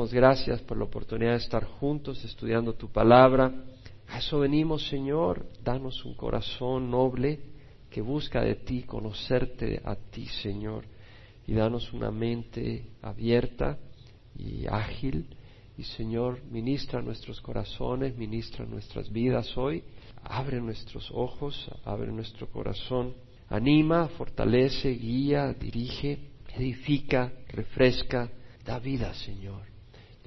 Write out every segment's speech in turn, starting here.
Gracias por la oportunidad de estar juntos estudiando tu palabra. A eso venimos, Señor. Danos un corazón noble que busca de ti, conocerte a ti, Señor. Y danos una mente abierta y ágil. Y, Señor, ministra nuestros corazones, ministra nuestras vidas hoy. Abre nuestros ojos, abre nuestro corazón. Anima, fortalece, guía, dirige, edifica, refresca, da vida, Señor.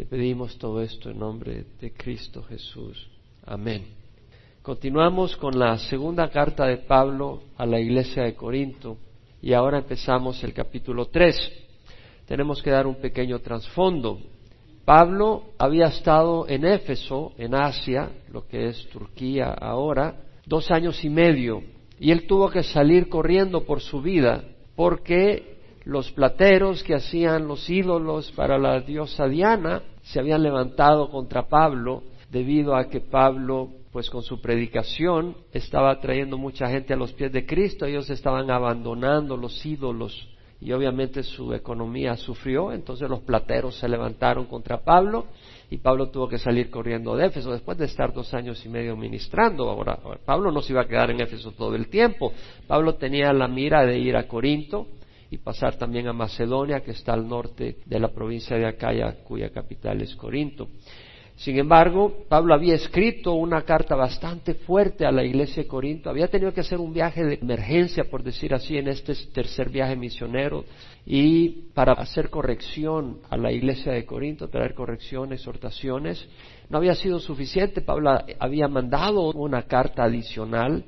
Te pedimos todo esto en nombre de Cristo Jesús. Amén. Continuamos con la segunda carta de Pablo a la iglesia de Corinto y ahora empezamos el capítulo 3. Tenemos que dar un pequeño trasfondo. Pablo había estado en Éfeso, en Asia, lo que es Turquía ahora, dos años y medio, y él tuvo que salir corriendo por su vida porque los plateros que hacían los ídolos para la diosa Diana se habían levantado contra Pablo debido a que Pablo, pues con su predicación, estaba trayendo mucha gente a los pies de Cristo, ellos estaban abandonando los ídolos y obviamente su economía sufrió, entonces los plateros se levantaron contra Pablo y Pablo tuvo que salir corriendo de Éfeso. Después de estar dos años y medio ministrando. Ahora, Pablo no se iba a quedar en Éfeso todo el tiempo, Pablo tenía la mira de ir a Corinto, y pasar también a Macedonia, que está al norte de la provincia de Acaya, cuya capital es Corinto. Sin embargo, Pablo había escrito una carta bastante fuerte a la iglesia de Corinto, había tenido que hacer un viaje de emergencia, por decir así, en este tercer viaje misionero, y para hacer corrección a la iglesia de Corinto, traer corrección, exhortaciones, no había sido suficiente, Pablo había mandado una carta adicional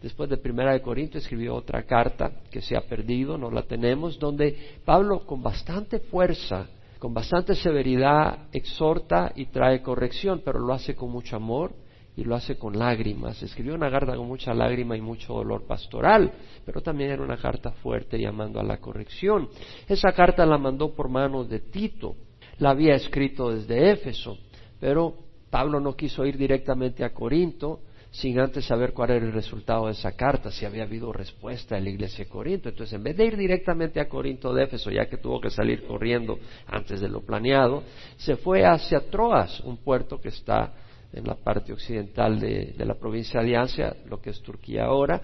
Después de Primera de Corinto escribió otra carta que se ha perdido, no la tenemos, donde Pablo con bastante fuerza, con bastante severidad exhorta y trae corrección, pero lo hace con mucho amor y lo hace con lágrimas. Escribió una carta con mucha lágrima y mucho dolor pastoral, pero también era una carta fuerte llamando a la corrección. Esa carta la mandó por manos de Tito, la había escrito desde Éfeso, pero Pablo no quiso ir directamente a Corinto, sin antes saber cuál era el resultado de esa carta, si había habido respuesta en la iglesia de Corinto. Entonces, en vez de ir directamente a Corinto de Éfeso, ya que tuvo que salir corriendo antes de lo planeado, se fue hacia Troas, un puerto que está en la parte occidental de, de la provincia de Asia, lo que es Turquía ahora.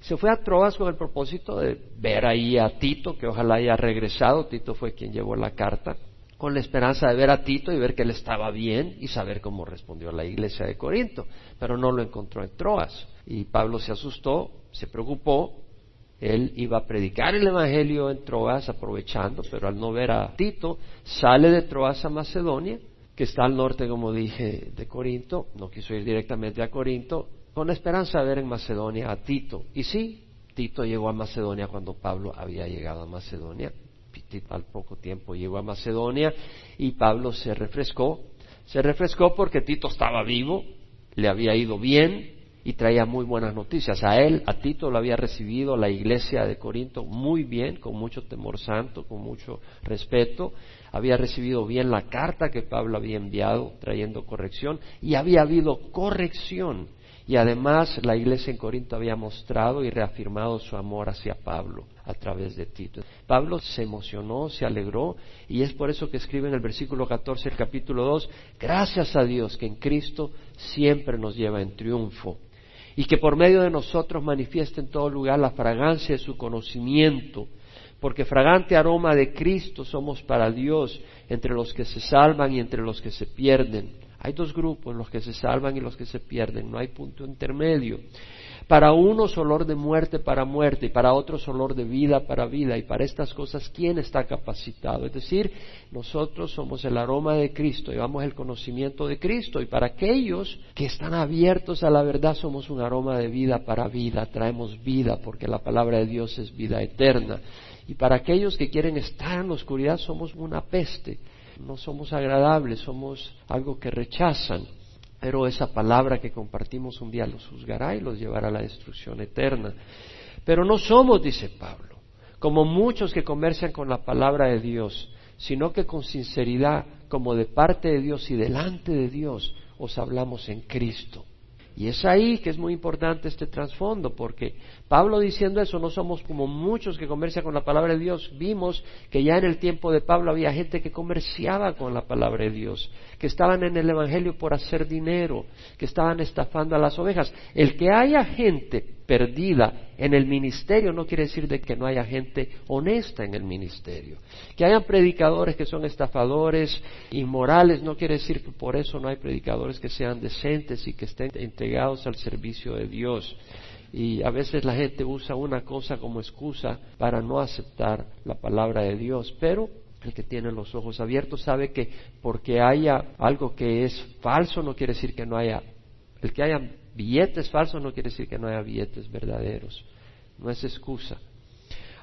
Se fue a Troas con el propósito de ver ahí a Tito, que ojalá haya regresado. Tito fue quien llevó la carta con la esperanza de ver a Tito y ver que él estaba bien y saber cómo respondió la iglesia de Corinto, pero no lo encontró en Troas. Y Pablo se asustó, se preocupó, él iba a predicar el Evangelio en Troas aprovechando, pero al no ver a Tito, sale de Troas a Macedonia, que está al norte, como dije, de Corinto, no quiso ir directamente a Corinto, con la esperanza de ver en Macedonia a Tito. Y sí, Tito llegó a Macedonia cuando Pablo había llegado a Macedonia, al poco tiempo llegó a Macedonia y Pablo se refrescó. Se refrescó porque Tito estaba vivo, le había ido bien y traía muy buenas noticias. A él, a Tito, lo había recibido la iglesia de Corinto muy bien, con mucho temor santo, con mucho respeto. Había recibido bien la carta que Pablo había enviado trayendo corrección y había habido corrección y además la iglesia en Corinto había mostrado y reafirmado su amor hacia Pablo a través de Tito. Pablo se emocionó, se alegró y es por eso que escribe en el versículo 14 del capítulo 2, gracias a Dios que en Cristo siempre nos lleva en triunfo y que por medio de nosotros manifiesta en todo lugar la fragancia de su conocimiento, porque fragante aroma de Cristo somos para Dios entre los que se salvan y entre los que se pierden. Hay dos grupos, los que se salvan y los que se pierden, no hay punto intermedio. Para unos olor de muerte para muerte y para otros olor de vida para vida. Y para estas cosas, ¿quién está capacitado? Es decir, nosotros somos el aroma de Cristo, llevamos el conocimiento de Cristo. Y para aquellos que están abiertos a la verdad, somos un aroma de vida para vida, traemos vida porque la palabra de Dios es vida eterna. Y para aquellos que quieren estar en la oscuridad, somos una peste no somos agradables, somos algo que rechazan, pero esa palabra que compartimos un día los juzgará y los llevará a la destrucción eterna. Pero no somos, dice Pablo, como muchos que comercian con la palabra de Dios, sino que con sinceridad, como de parte de Dios y delante de Dios, os hablamos en Cristo. Y es ahí que es muy importante este trasfondo, porque Pablo diciendo eso, no somos como muchos que comercian con la palabra de Dios. Vimos que ya en el tiempo de Pablo había gente que comerciaba con la palabra de Dios, que estaban en el Evangelio por hacer dinero, que estaban estafando a las ovejas. El que haya gente perdida en el ministerio no quiere decir de que no haya gente honesta en el ministerio. Que hayan predicadores que son estafadores, inmorales, no quiere decir que por eso no hay predicadores que sean decentes y que estén entregados al servicio de Dios. Y a veces la gente usa una cosa como excusa para no aceptar la palabra de Dios, pero el que tiene los ojos abiertos sabe que porque haya algo que es falso no quiere decir que no haya el que haya billetes falsos no quiere decir que no haya billetes verdaderos. No es excusa.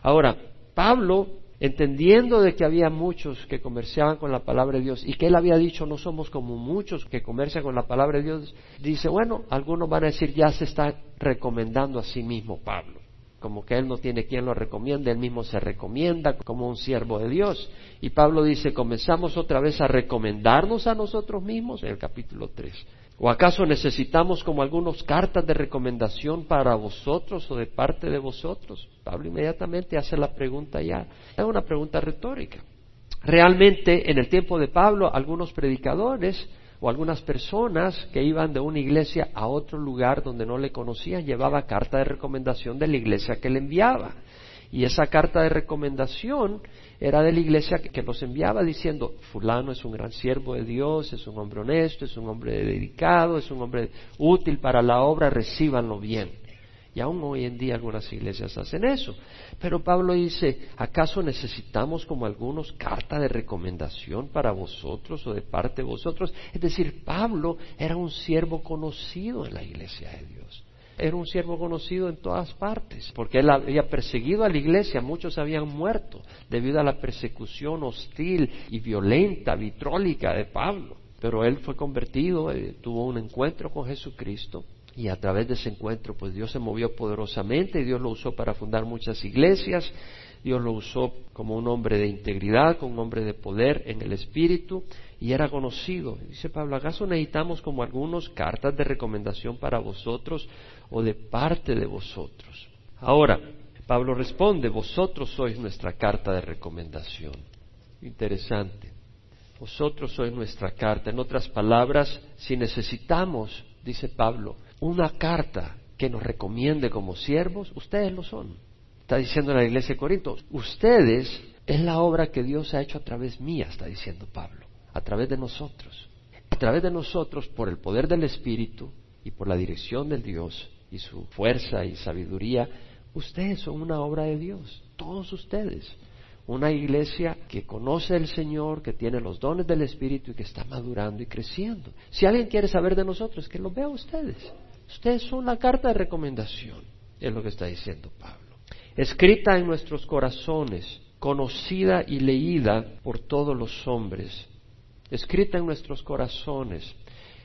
Ahora, Pablo, entendiendo de que había muchos que comerciaban con la palabra de Dios y que él había dicho no somos como muchos que comercian con la palabra de Dios, dice, bueno, algunos van a decir ya se está recomendando a sí mismo Pablo como que él no tiene quien lo recomiende, él mismo se recomienda como un siervo de Dios. Y Pablo dice, comenzamos otra vez a recomendarnos a nosotros mismos en el capítulo 3. ¿O acaso necesitamos como algunos cartas de recomendación para vosotros o de parte de vosotros? Pablo inmediatamente hace la pregunta ya. Es una pregunta retórica. Realmente en el tiempo de Pablo algunos predicadores o algunas personas que iban de una iglesia a otro lugar donde no le conocían llevaba carta de recomendación de la iglesia que le enviaba. Y esa carta de recomendación era de la iglesia que los enviaba diciendo, fulano es un gran siervo de Dios, es un hombre honesto, es un hombre dedicado, es un hombre útil para la obra, recíbanlo bien. Y aún hoy en día algunas iglesias hacen eso. Pero Pablo dice, ¿acaso necesitamos como algunos carta de recomendación para vosotros o de parte de vosotros? Es decir, Pablo era un siervo conocido en la iglesia de Dios era un siervo conocido en todas partes, porque él había perseguido a la iglesia, muchos habían muerto debido a la persecución hostil y violenta, vitrólica de Pablo. Pero él fue convertido, eh, tuvo un encuentro con Jesucristo y a través de ese encuentro pues Dios se movió poderosamente Dios lo usó para fundar muchas iglesias, Dios lo usó como un hombre de integridad, como un hombre de poder en el Espíritu y era conocido. Dice Pablo, ¿acaso necesitamos como algunos cartas de recomendación para vosotros o de parte de vosotros? Ahora, Pablo responde, vosotros sois nuestra carta de recomendación. Interesante. Vosotros sois nuestra carta. En otras palabras, si necesitamos, dice Pablo, una carta que nos recomiende como siervos, ustedes lo son. Está diciendo la iglesia de Corinto, ustedes es la obra que Dios ha hecho a través mía, está diciendo Pablo a través de nosotros. A través de nosotros, por el poder del Espíritu y por la dirección del Dios y su fuerza y sabiduría, ustedes son una obra de Dios, todos ustedes. Una iglesia que conoce al Señor, que tiene los dones del Espíritu y que está madurando y creciendo. Si alguien quiere saber de nosotros, que lo vea ustedes. Ustedes son la carta de recomendación, es lo que está diciendo Pablo. Escrita en nuestros corazones, conocida y leída por todos los hombres, escrita en nuestros corazones,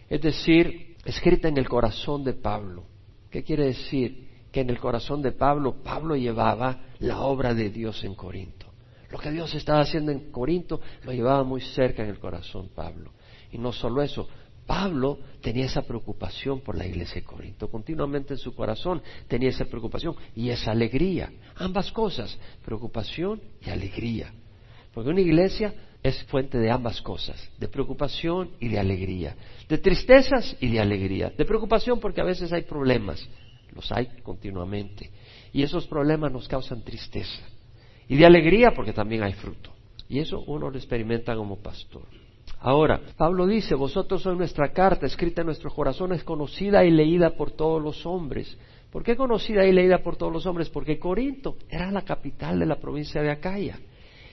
es decir, escrita en el corazón de Pablo. ¿Qué quiere decir? Que en el corazón de Pablo, Pablo llevaba la obra de Dios en Corinto. Lo que Dios estaba haciendo en Corinto lo llevaba muy cerca en el corazón Pablo. Y no solo eso, Pablo tenía esa preocupación por la iglesia de Corinto, continuamente en su corazón tenía esa preocupación y esa alegría, ambas cosas, preocupación y alegría. Porque una iglesia es fuente de ambas cosas, de preocupación y de alegría, de tristezas y de alegría, de preocupación porque a veces hay problemas, los hay continuamente, y esos problemas nos causan tristeza, y de alegría porque también hay fruto, y eso uno lo experimenta como pastor. Ahora, Pablo dice, vosotros sois nuestra carta escrita en nuestros corazones, conocida y leída por todos los hombres. ¿Por qué conocida y leída por todos los hombres? Porque Corinto era la capital de la provincia de Acaya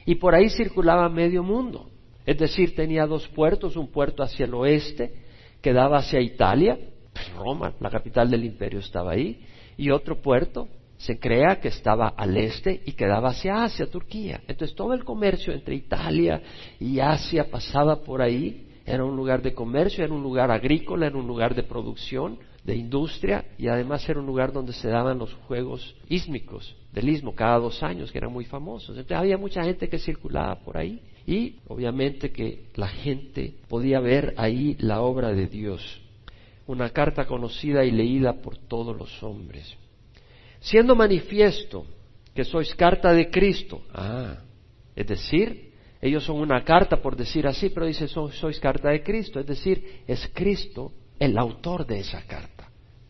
y por ahí circulaba medio mundo. Es decir, tenía dos puertos, un puerto hacia el oeste que daba hacia Italia, pues Roma, la capital del imperio estaba ahí, y otro puerto se crea que estaba al este y quedaba hacia Asia, Turquía. Entonces todo el comercio entre Italia y Asia pasaba por ahí, era un lugar de comercio, era un lugar agrícola, era un lugar de producción, de industria y además era un lugar donde se daban los juegos ísmicos del istmo cada dos años que eran muy famosos. Entonces había mucha gente que circulaba por ahí y obviamente que la gente podía ver ahí la obra de Dios. una carta conocida y leída por todos los hombres. Siendo manifiesto que sois carta de Cristo. Ah, es decir, ellos son una carta por decir así, pero dice sois carta de Cristo. Es decir, es Cristo el autor de esa carta.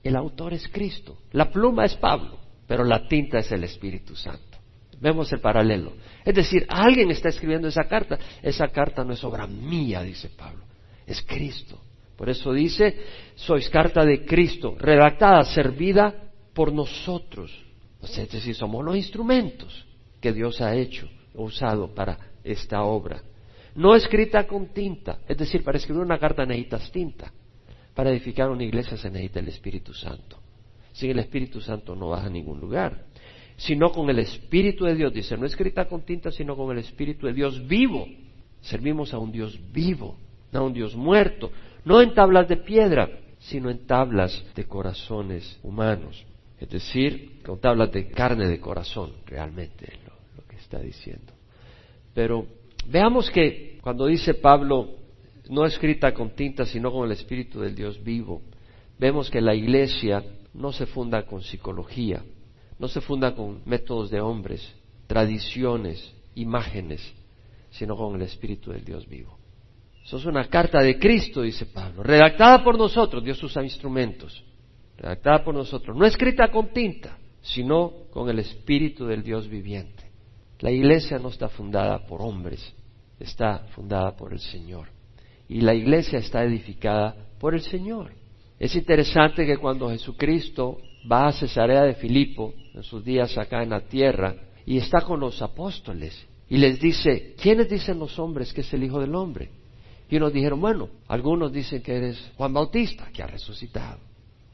El autor es Cristo. La pluma es Pablo, pero la tinta es el Espíritu Santo. Vemos el paralelo. Es decir, alguien está escribiendo esa carta. Esa carta no es obra mía, dice Pablo. Es Cristo. Por eso dice, sois carta de Cristo, redactada, servida por nosotros. es decir, somos los instrumentos que Dios ha hecho, usado para esta obra. No escrita con tinta, es decir, para escribir una carta necesitas tinta. Para edificar una iglesia se necesita el Espíritu Santo. Sin el Espíritu Santo no vas a ningún lugar. Sino con el Espíritu de Dios, dice, no escrita con tinta, sino con el Espíritu de Dios vivo. Servimos a un Dios vivo, no a un Dios muerto, no en tablas de piedra, sino en tablas de corazones humanos. Es decir, con tablas de carne de corazón, realmente lo, lo que está diciendo. Pero veamos que cuando dice Pablo, no escrita con tinta, sino con el Espíritu del Dios vivo, vemos que la iglesia no se funda con psicología, no se funda con métodos de hombres, tradiciones, imágenes, sino con el Espíritu del Dios vivo. Eso es una carta de Cristo, dice Pablo, redactada por nosotros, Dios usa instrumentos, redactada por nosotros, no escrita con tinta, sino con el Espíritu del Dios viviente. La iglesia no está fundada por hombres, está fundada por el Señor. Y la iglesia está edificada por el Señor. Es interesante que cuando Jesucristo va a Cesarea de Filipo, en sus días acá en la tierra, y está con los apóstoles, y les dice, ¿quiénes dicen los hombres que es el Hijo del Hombre? Y unos dijeron, bueno, algunos dicen que eres Juan Bautista, que ha resucitado.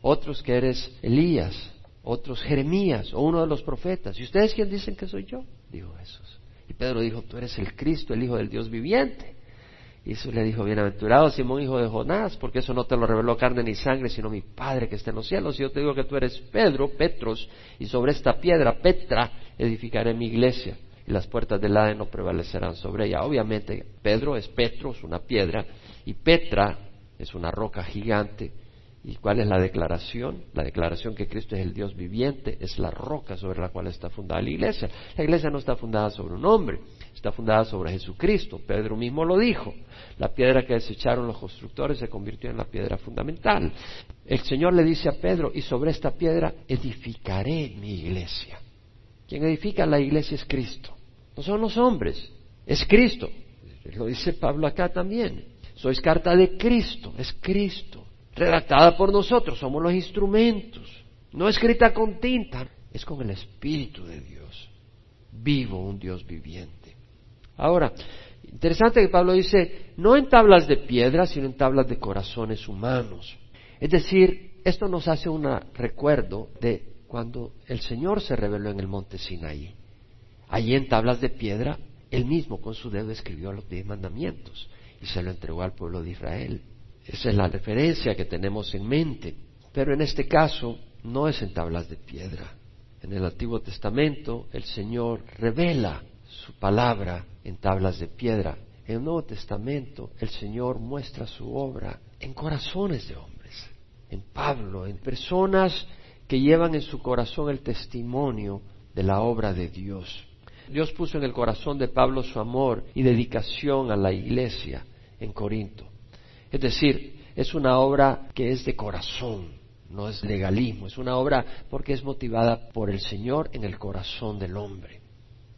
Otros que eres Elías, otros Jeremías o uno de los profetas. ¿Y ustedes quién dicen que soy yo? Dijo Jesús. Y Pedro dijo, tú eres el Cristo, el Hijo del Dios viviente. Y Jesús le dijo, bienaventurado Simón, hijo de Jonás, porque eso no te lo reveló carne ni sangre, sino mi Padre que está en los cielos. Y yo te digo que tú eres Pedro, Petros, y sobre esta piedra, Petra, edificaré mi iglesia y las puertas del Hades no prevalecerán sobre ella. Obviamente, Pedro es Petros, una piedra, y Petra es una roca gigante. ¿Y cuál es la declaración? La declaración que Cristo es el Dios viviente, es la roca sobre la cual está fundada la iglesia. La iglesia no está fundada sobre un hombre, está fundada sobre Jesucristo. Pedro mismo lo dijo. La piedra que desecharon los constructores se convirtió en la piedra fundamental. El Señor le dice a Pedro, y sobre esta piedra edificaré mi iglesia. Quien edifica la iglesia es Cristo. No son los hombres, es Cristo. Lo dice Pablo acá también. Sois carta de Cristo, es Cristo. Redactada por nosotros, somos los instrumentos. No escrita con tinta, es con el Espíritu de Dios. Vivo, un Dios viviente. Ahora, interesante que Pablo dice, no en tablas de piedra, sino en tablas de corazones humanos. Es decir, esto nos hace un recuerdo de cuando el Señor se reveló en el monte Sinaí. Allí en tablas de piedra, él mismo con su dedo escribió los diez mandamientos y se lo entregó al pueblo de Israel. Esa es la referencia que tenemos en mente. Pero en este caso no es en tablas de piedra. En el Antiguo Testamento el Señor revela su palabra en tablas de piedra. En el Nuevo Testamento el Señor muestra su obra en corazones de hombres, en Pablo, en personas que llevan en su corazón el testimonio de la obra de Dios. Dios puso en el corazón de Pablo su amor y dedicación a la iglesia en Corinto. Es decir, es una obra que es de corazón, no es legalismo, es una obra porque es motivada por el Señor en el corazón del hombre.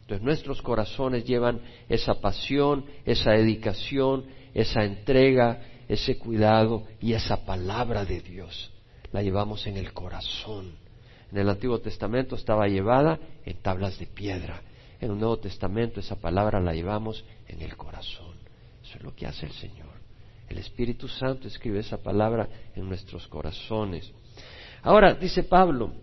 Entonces nuestros corazones llevan esa pasión, esa dedicación, esa entrega, ese cuidado y esa palabra de Dios la llevamos en el corazón. En el Antiguo Testamento estaba llevada en tablas de piedra. En el Nuevo Testamento esa palabra la llevamos en el corazón. Eso es lo que hace el Señor. El Espíritu Santo escribe esa palabra en nuestros corazones. Ahora, dice Pablo,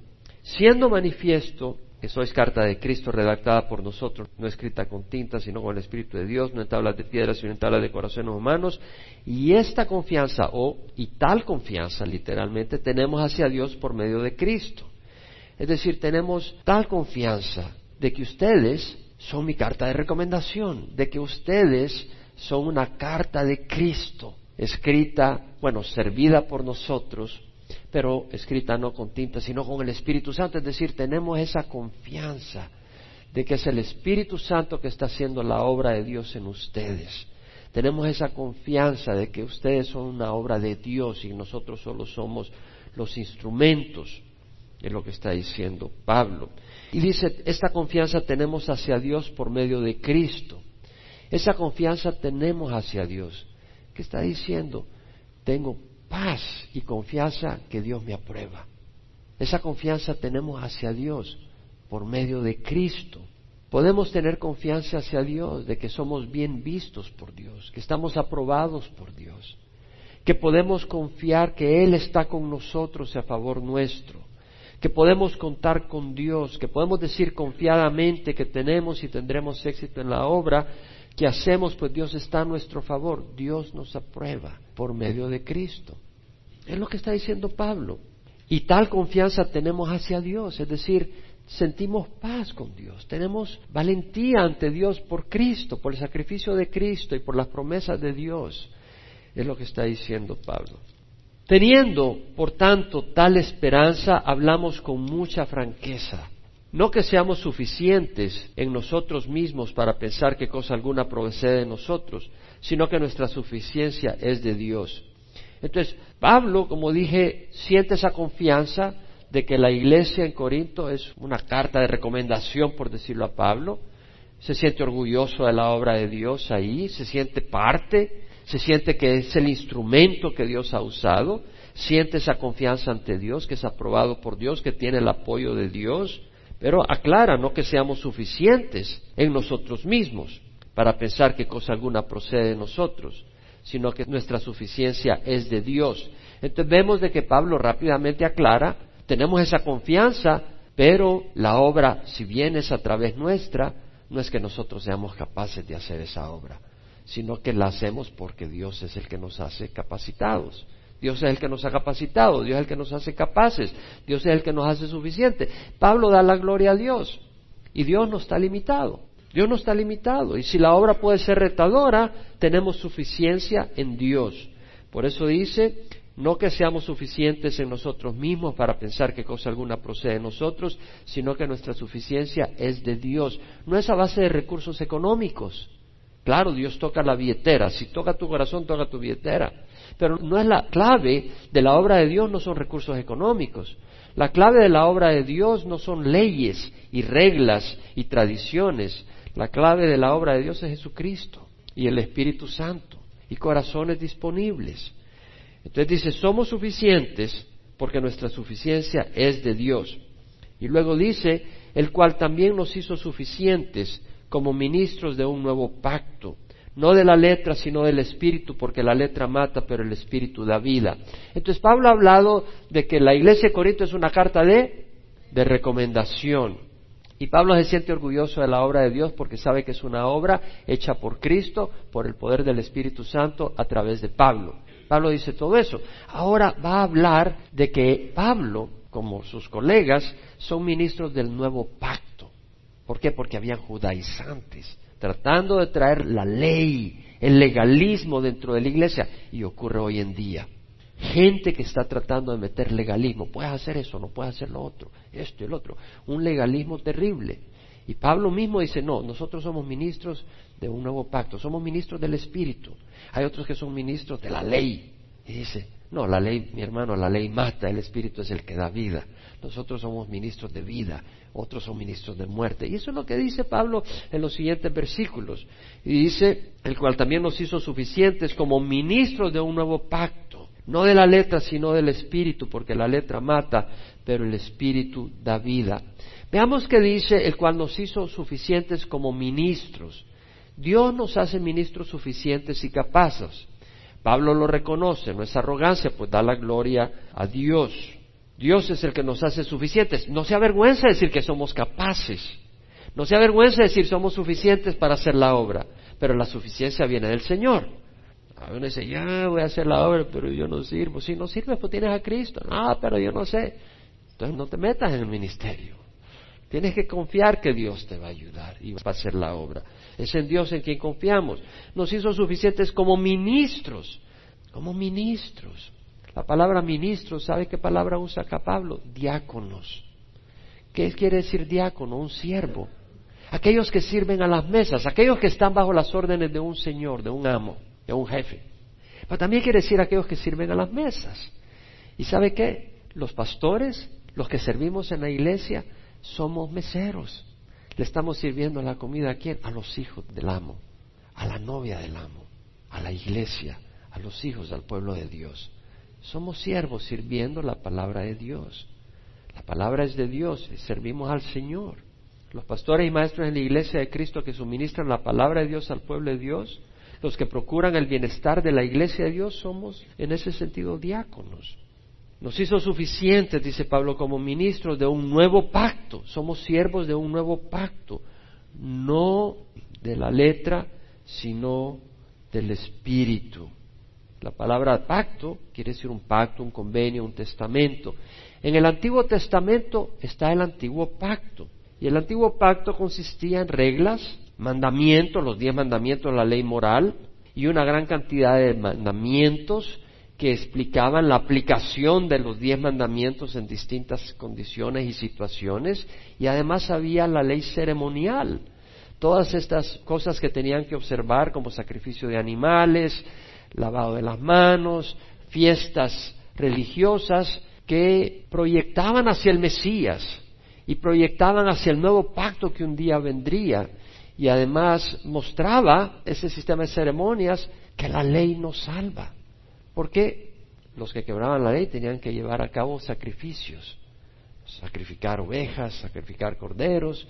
siendo manifiesto que sois carta de Cristo redactada por nosotros, no escrita con tinta, sino con el Espíritu de Dios, no en tablas de piedra, sino en tablas de corazones humanos. Y esta confianza, o y tal confianza, literalmente, tenemos hacia Dios por medio de Cristo. Es decir, tenemos tal confianza de que ustedes son mi carta de recomendación, de que ustedes son una carta de Cristo, escrita, bueno, servida por nosotros, pero escrita no con tinta, sino con el Espíritu Santo. Es decir, tenemos esa confianza de que es el Espíritu Santo que está haciendo la obra de Dios en ustedes. Tenemos esa confianza de que ustedes son una obra de Dios y nosotros solo somos los instrumentos, es lo que está diciendo Pablo. Y dice, esta confianza tenemos hacia Dios por medio de Cristo. Esa confianza tenemos hacia Dios. ¿Qué está diciendo? Tengo paz y confianza que Dios me aprueba. Esa confianza tenemos hacia Dios por medio de Cristo. Podemos tener confianza hacia Dios de que somos bien vistos por Dios, que estamos aprobados por Dios, que podemos confiar que Él está con nosotros a favor nuestro, que podemos contar con Dios, que podemos decir confiadamente que tenemos y tendremos éxito en la obra que hacemos, pues Dios está a nuestro favor. Dios nos aprueba por medio de Cristo. Es lo que está diciendo Pablo. Y tal confianza tenemos hacia Dios, es decir, sentimos paz con Dios, tenemos valentía ante Dios por Cristo, por el sacrificio de Cristo y por las promesas de Dios. Es lo que está diciendo Pablo. Teniendo, por tanto, tal esperanza, hablamos con mucha franqueza no que seamos suficientes en nosotros mismos para pensar que cosa alguna procede de nosotros, sino que nuestra suficiencia es de Dios. Entonces, Pablo, como dije, siente esa confianza de que la iglesia en Corinto es una carta de recomendación, por decirlo a Pablo, se siente orgulloso de la obra de Dios ahí, se siente parte, se siente que es el instrumento que Dios ha usado, siente esa confianza ante Dios, que es aprobado por Dios, que tiene el apoyo de Dios, pero aclara no que seamos suficientes en nosotros mismos para pensar que cosa alguna procede de nosotros, sino que nuestra suficiencia es de Dios. Entonces vemos de que Pablo rápidamente aclara, tenemos esa confianza, pero la obra, si bien es a través nuestra, no es que nosotros seamos capaces de hacer esa obra, sino que la hacemos porque Dios es el que nos hace capacitados. Dios es el que nos ha capacitado, Dios es el que nos hace capaces, Dios es el que nos hace suficiente. Pablo da la gloria a Dios y Dios no está limitado. Dios no está limitado y si la obra puede ser retadora, tenemos suficiencia en Dios. Por eso dice, no que seamos suficientes en nosotros mismos para pensar que cosa alguna procede de nosotros, sino que nuestra suficiencia es de Dios. No es a base de recursos económicos. Claro, Dios toca la billetera. Si toca tu corazón, toca tu billetera. Pero no es la clave de la obra de Dios, no son recursos económicos. La clave de la obra de Dios no son leyes y reglas y tradiciones. La clave de la obra de Dios es Jesucristo y el Espíritu Santo y corazones disponibles. Entonces dice, somos suficientes porque nuestra suficiencia es de Dios. Y luego dice, el cual también nos hizo suficientes como ministros de un nuevo pacto no de la letra, sino del espíritu, porque la letra mata, pero el espíritu da vida. Entonces Pablo ha hablado de que la iglesia de Corinto es una carta de, de recomendación. Y Pablo se siente orgulloso de la obra de Dios porque sabe que es una obra hecha por Cristo, por el poder del Espíritu Santo a través de Pablo. Pablo dice todo eso. Ahora va a hablar de que Pablo, como sus colegas, son ministros del nuevo pacto. ¿Por qué? Porque habían judaizantes tratando de traer la ley, el legalismo dentro de la iglesia, y ocurre hoy en día. Gente que está tratando de meter legalismo, puedes hacer eso, no puedes hacer lo otro, esto y el otro, un legalismo terrible. Y Pablo mismo dice, no, nosotros somos ministros de un nuevo pacto, somos ministros del Espíritu. Hay otros que son ministros de la ley. Y dice, no, la ley, mi hermano, la ley mata, el Espíritu es el que da vida. Nosotros somos ministros de vida, otros son ministros de muerte. Y eso es lo que dice Pablo en los siguientes versículos. Y dice, el cual también nos hizo suficientes como ministros de un nuevo pacto, no de la letra, sino del Espíritu, porque la letra mata, pero el Espíritu da vida. Veamos que dice, el cual nos hizo suficientes como ministros. Dios nos hace ministros suficientes y capaces. Pablo lo reconoce, no es arrogancia, pues da la gloria a Dios. Dios es el que nos hace suficientes. No se avergüenza decir que somos capaces. No se avergüenza decir somos suficientes para hacer la obra. Pero la suficiencia viene del Señor. A uno dice, ya voy a hacer la obra, pero yo no sirvo. Si no sirves, pues tienes a Cristo. Ah, pero yo no sé. Entonces no te metas en el ministerio. Tienes que confiar que Dios te va a ayudar y va a hacer la obra. Es en Dios en quien confiamos. Nos hizo suficientes como ministros como ministros. La palabra ministro, ¿sabe qué palabra usa acá Pablo? Diáconos. ¿Qué quiere decir diácono? Un siervo. Aquellos que sirven a las mesas, aquellos que están bajo las órdenes de un señor, de un amo, de un jefe. Pero también quiere decir aquellos que sirven a las mesas. ¿Y sabe qué? Los pastores, los que servimos en la iglesia, somos meseros. Le estamos sirviendo la comida a quién? A los hijos del amo, a la novia del amo, a la iglesia, a los hijos del pueblo de Dios. Somos siervos sirviendo la palabra de Dios. La palabra es de Dios y servimos al Señor. Los pastores y maestros en la iglesia de Cristo que suministran la palabra de Dios al pueblo de Dios, los que procuran el bienestar de la iglesia de Dios, somos en ese sentido diáconos. Nos hizo suficientes, dice Pablo, como ministros de un nuevo pacto. Somos siervos de un nuevo pacto, no de la letra, sino del espíritu. La palabra pacto quiere decir un pacto, un convenio, un testamento. En el Antiguo Testamento está el Antiguo Pacto. Y el Antiguo Pacto consistía en reglas, mandamientos, los diez mandamientos, la ley moral, y una gran cantidad de mandamientos que explicaban la aplicación de los diez mandamientos en distintas condiciones y situaciones, y además había la ley ceremonial, todas estas cosas que tenían que observar como sacrificio de animales, lavado de las manos, fiestas religiosas que proyectaban hacia el Mesías y proyectaban hacia el nuevo pacto que un día vendría y además mostraba ese sistema de ceremonias que la ley nos salva. Porque los que quebraban la ley tenían que llevar a cabo sacrificios, sacrificar ovejas, sacrificar corderos,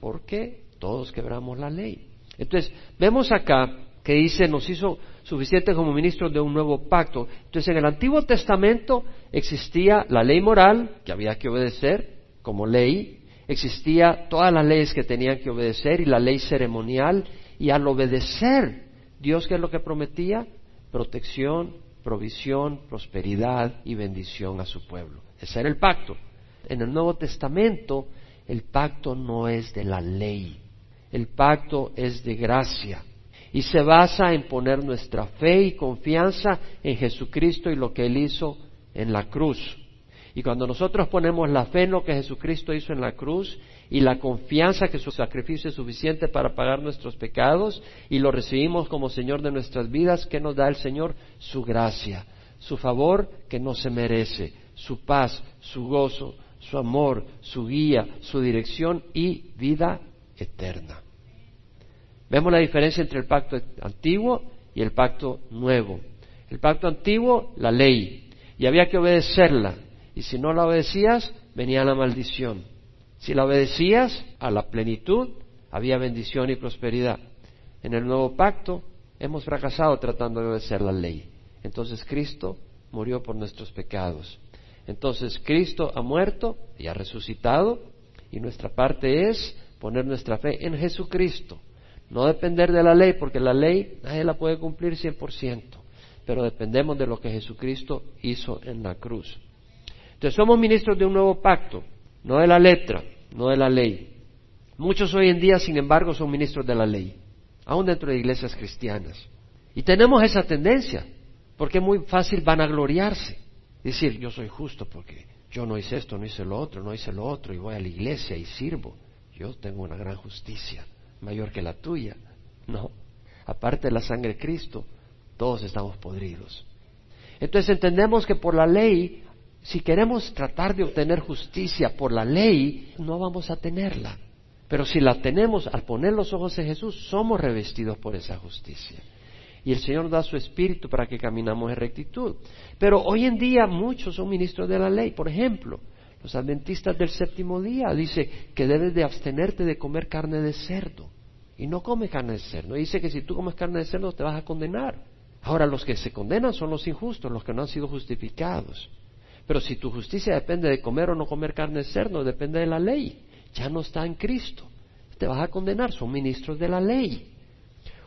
porque todos quebramos la ley. Entonces, vemos acá que dice, nos hizo suficiente como ministros de un nuevo pacto. Entonces, en el Antiguo Testamento existía la ley moral, que había que obedecer como ley, existía todas las leyes que tenían que obedecer y la ley ceremonial, y al obedecer, Dios, ¿qué es lo que prometía? Protección, provisión, prosperidad y bendición a su pueblo. Ese era el pacto. En el Nuevo Testamento, el pacto no es de la ley, el pacto es de gracia y se basa en poner nuestra fe y confianza en Jesucristo y lo que Él hizo en la cruz. Y cuando nosotros ponemos la fe en lo que Jesucristo hizo en la cruz y la confianza que su sacrificio es suficiente para pagar nuestros pecados y lo recibimos como Señor de nuestras vidas, ¿qué nos da el Señor? Su gracia, su favor que no se merece, su paz, su gozo, su amor, su guía, su dirección y vida eterna. Vemos la diferencia entre el pacto antiguo y el pacto nuevo. El pacto antiguo, la ley, y había que obedecerla. Y si no la obedecías, venía la maldición. Si la obedecías a la plenitud, había bendición y prosperidad. En el nuevo pacto hemos fracasado tratando de obedecer la ley. Entonces Cristo murió por nuestros pecados. Entonces Cristo ha muerto y ha resucitado y nuestra parte es poner nuestra fe en Jesucristo no depender de la ley, porque la ley nadie la puede cumplir 100%, pero dependemos de lo que Jesucristo hizo en la cruz. Entonces somos ministros de un nuevo pacto, no de la letra, no de la ley. Muchos hoy en día, sin embargo, son ministros de la ley, aún dentro de iglesias cristianas. Y tenemos esa tendencia, porque es muy fácil vanagloriarse, decir, yo soy justo porque yo no hice esto, no hice lo otro, no hice lo otro, y voy a la iglesia y sirvo. Yo tengo una gran justicia mayor que la tuya. No. Aparte de la sangre de Cristo, todos estamos podridos. Entonces entendemos que por la ley, si queremos tratar de obtener justicia por la ley, no vamos a tenerla. Pero si la tenemos al poner los ojos en Jesús, somos revestidos por esa justicia. Y el Señor da su espíritu para que caminamos en rectitud. Pero hoy en día muchos son ministros de la ley. Por ejemplo, los adventistas del séptimo día dice que debes de abstenerte de comer carne de cerdo. Y no come carne de cerdo. Dice que si tú comes carne de cerdo te vas a condenar. Ahora los que se condenan son los injustos, los que no han sido justificados. Pero si tu justicia depende de comer o no comer carne de cerdo, depende de la ley. Ya no está en Cristo. Te vas a condenar, son ministros de la ley.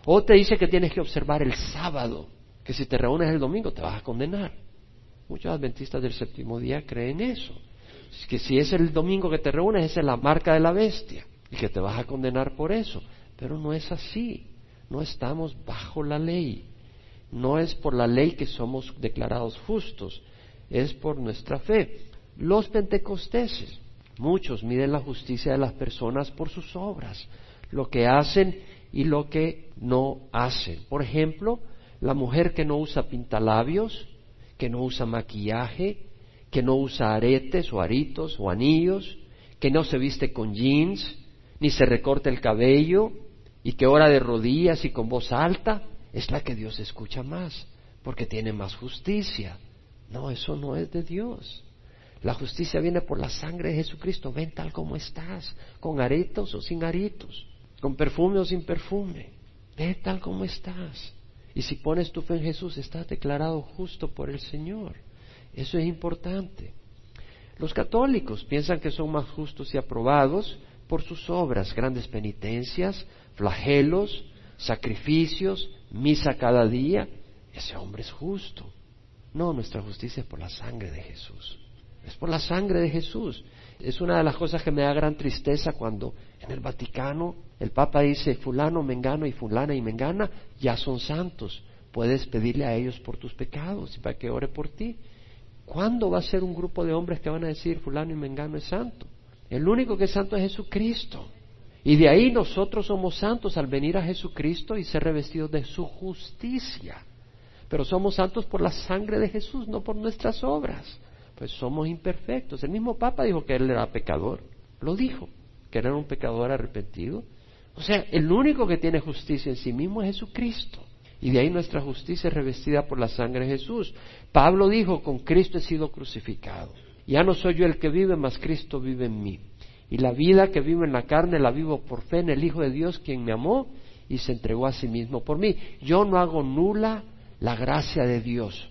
O te dice que tienes que observar el sábado, que si te reúnes el domingo te vas a condenar. Muchos adventistas del séptimo día creen eso que si es el domingo que te reúnes, esa es la marca de la bestia y que te vas a condenar por eso. Pero no es así. No estamos bajo la ley. No es por la ley que somos declarados justos, es por nuestra fe. Los pentecosteses, muchos miden la justicia de las personas por sus obras, lo que hacen y lo que no hacen. Por ejemplo, la mujer que no usa pintalabios, que no usa maquillaje, que no usa aretes o aritos o anillos, que no se viste con jeans, ni se recorta el cabello, y que ora de rodillas y con voz alta, es la que Dios escucha más, porque tiene más justicia. No, eso no es de Dios. La justicia viene por la sangre de Jesucristo. Ven tal como estás, con aretos o sin aritos, con perfume o sin perfume. Ven tal como estás. Y si pones tu fe en Jesús, estás declarado justo por el Señor. Eso es importante. Los católicos piensan que son más justos y aprobados por sus obras, grandes penitencias, flagelos, sacrificios, misa cada día. Ese hombre es justo. No, nuestra justicia es por la sangre de Jesús. Es por la sangre de Jesús. Es una de las cosas que me da gran tristeza cuando en el Vaticano el Papa dice, fulano, mengano y fulana y mengana ya son santos. Puedes pedirle a ellos por tus pecados y para que ore por ti. ¿Cuándo va a ser un grupo de hombres que van a decir fulano y mengano es santo? El único que es santo es Jesucristo. Y de ahí nosotros somos santos al venir a Jesucristo y ser revestidos de su justicia. Pero somos santos por la sangre de Jesús, no por nuestras obras. Pues somos imperfectos. El mismo Papa dijo que él era pecador. Lo dijo, que era un pecador arrepentido. O sea, el único que tiene justicia en sí mismo es Jesucristo. Y de ahí nuestra justicia es revestida por la sangre de Jesús. Pablo dijo, con Cristo he sido crucificado. Ya no soy yo el que vive, mas Cristo vive en mí. Y la vida que vivo en la carne la vivo por fe en el Hijo de Dios, quien me amó y se entregó a sí mismo por mí. Yo no hago nula la gracia de Dios,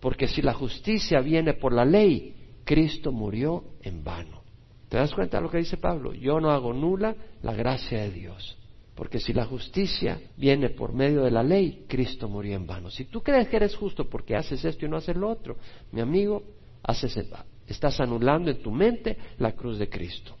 porque si la justicia viene por la ley, Cristo murió en vano. ¿Te das cuenta de lo que dice Pablo? Yo no hago nula la gracia de Dios. Porque si la justicia viene por medio de la ley, Cristo murió en vano. Si tú crees que eres justo porque haces esto y no haces lo otro, mi amigo, haces, estás anulando en tu mente la cruz de Cristo.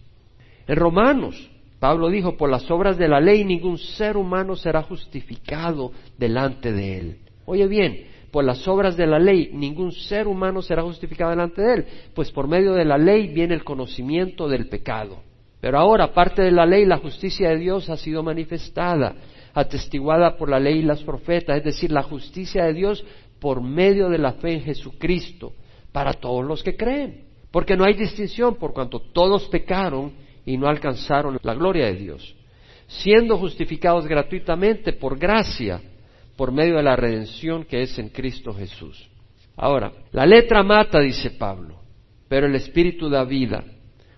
En Romanos, Pablo dijo, por las obras de la ley ningún ser humano será justificado delante de él. Oye bien, por las obras de la ley ningún ser humano será justificado delante de él, pues por medio de la ley viene el conocimiento del pecado. Pero ahora, aparte de la ley, la justicia de Dios ha sido manifestada, atestiguada por la ley y las profetas, es decir, la justicia de Dios por medio de la fe en Jesucristo, para todos los que creen. Porque no hay distinción, por cuanto todos pecaron y no alcanzaron la gloria de Dios, siendo justificados gratuitamente por gracia, por medio de la redención que es en Cristo Jesús. Ahora, la letra mata, dice Pablo, pero el Espíritu da vida.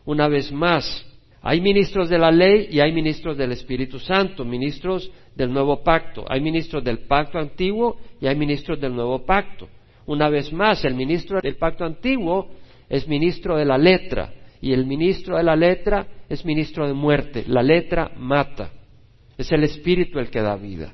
Una vez más, hay ministros de la ley y hay ministros del Espíritu Santo, ministros del nuevo pacto. Hay ministros del pacto antiguo y hay ministros del nuevo pacto. Una vez más, el ministro del pacto antiguo es ministro de la letra y el ministro de la letra es ministro de muerte. La letra mata. Es el Espíritu el que da vida.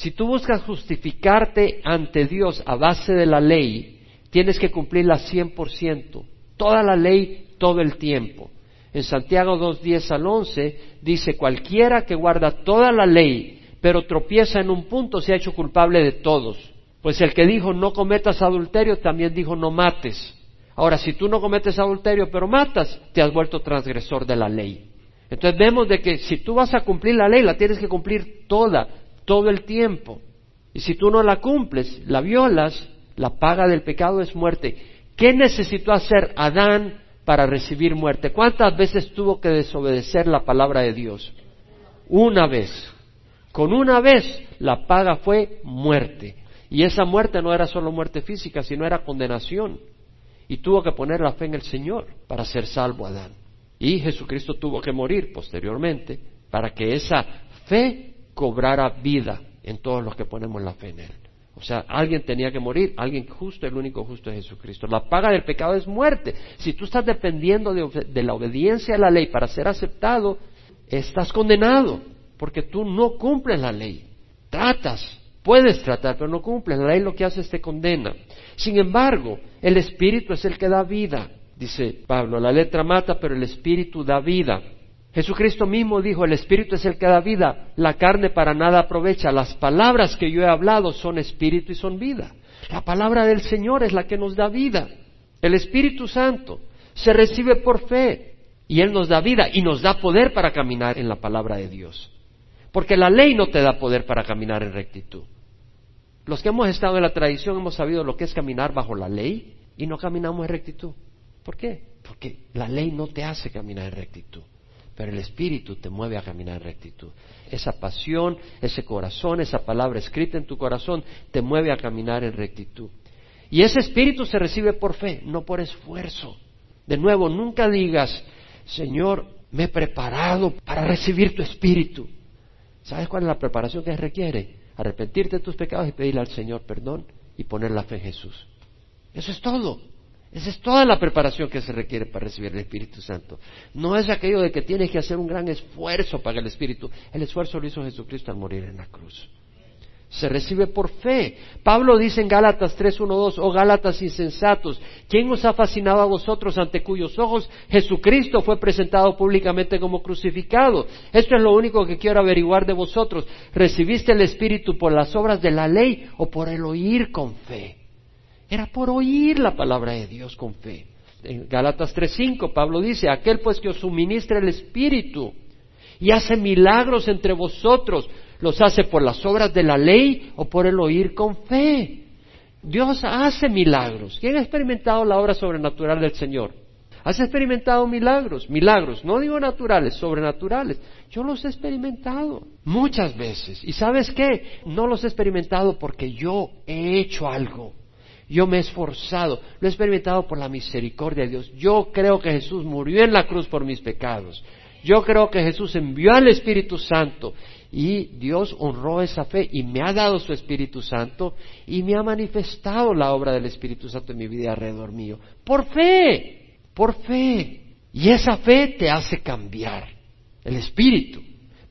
Si tú buscas justificarte ante Dios a base de la ley, tienes que cumplirla 100%, toda la ley, todo el tiempo. En Santiago 2.10 al 11 dice, cualquiera que guarda toda la ley, pero tropieza en un punto, se ha hecho culpable de todos. Pues el que dijo no cometas adulterio, también dijo no mates. Ahora, si tú no cometes adulterio, pero matas, te has vuelto transgresor de la ley. Entonces vemos de que si tú vas a cumplir la ley, la tienes que cumplir toda, todo el tiempo. Y si tú no la cumples, la violas, la paga del pecado es muerte. ¿Qué necesitó hacer Adán para recibir muerte. ¿Cuántas veces tuvo que desobedecer la palabra de Dios? Una vez. Con una vez la paga fue muerte. Y esa muerte no era solo muerte física, sino era condenación. Y tuvo que poner la fe en el Señor para ser salvo Adán. Y Jesucristo tuvo que morir posteriormente para que esa fe cobrara vida en todos los que ponemos la fe en Él. O sea, alguien tenía que morir, alguien justo, el único justo es Jesucristo. La paga del pecado es muerte. Si tú estás dependiendo de, la obediencia a la ley para ser aceptado, estás condenado, porque tú no cumples la ley. Tratas, puedes tratar, pero no cumples. La ley lo que hace es te condena. Sin embargo, el Espíritu es el que da vida. Dice Pablo, la letra mata, pero el Espíritu da vida. Jesucristo mismo dijo, el Espíritu es el que da vida, la carne para nada aprovecha. Las palabras que yo he hablado son Espíritu y son vida. La palabra del Señor es la que nos da vida. El Espíritu Santo se recibe por fe y Él nos da vida y nos da poder para caminar en la palabra de Dios. Porque la ley no te da poder para caminar en rectitud. Los que hemos estado en la tradición hemos sabido lo que es caminar bajo la ley y no caminamos en rectitud. ¿Por qué? Porque la ley no te hace caminar en rectitud, pero el Espíritu te mueve a caminar en rectitud. Esa pasión, ese corazón, esa palabra escrita en tu corazón te mueve a caminar en rectitud. Y ese Espíritu se recibe por fe, no por esfuerzo. De nuevo, nunca digas, Señor, me he preparado para recibir tu Espíritu. ¿Sabes cuál es la preparación que requiere? Arrepentirte de tus pecados y pedirle al Señor perdón y poner la fe en Jesús. Eso es todo. Esa es toda la preparación que se requiere para recibir el Espíritu Santo. No es aquello de que tienes que hacer un gran esfuerzo para el Espíritu. El esfuerzo lo hizo Jesucristo al morir en la cruz. Se recibe por fe. Pablo dice en Gálatas 3.1.2, oh Gálatas insensatos, ¿quién os ha fascinado a vosotros ante cuyos ojos Jesucristo fue presentado públicamente como crucificado? Esto es lo único que quiero averiguar de vosotros. ¿Recibiste el Espíritu por las obras de la ley o por el oír con fe? Era por oír la palabra de Dios con fe. En Gálatas 3.5 Pablo dice, aquel pues que os suministra el Espíritu y hace milagros entre vosotros, ¿los hace por las obras de la ley o por el oír con fe? Dios hace milagros. ¿Quién ha experimentado la obra sobrenatural del Señor? ¿Has experimentado milagros? Milagros, no digo naturales, sobrenaturales. Yo los he experimentado muchas veces. ¿Y sabes qué? No los he experimentado porque yo he hecho algo. Yo me he esforzado, lo he experimentado por la misericordia de Dios. Yo creo que Jesús murió en la cruz por mis pecados. Yo creo que Jesús envió al Espíritu Santo y Dios honró esa fe y me ha dado su Espíritu Santo y me ha manifestado la obra del Espíritu Santo en mi vida alrededor mío. Por fe, por fe. Y esa fe te hace cambiar el Espíritu.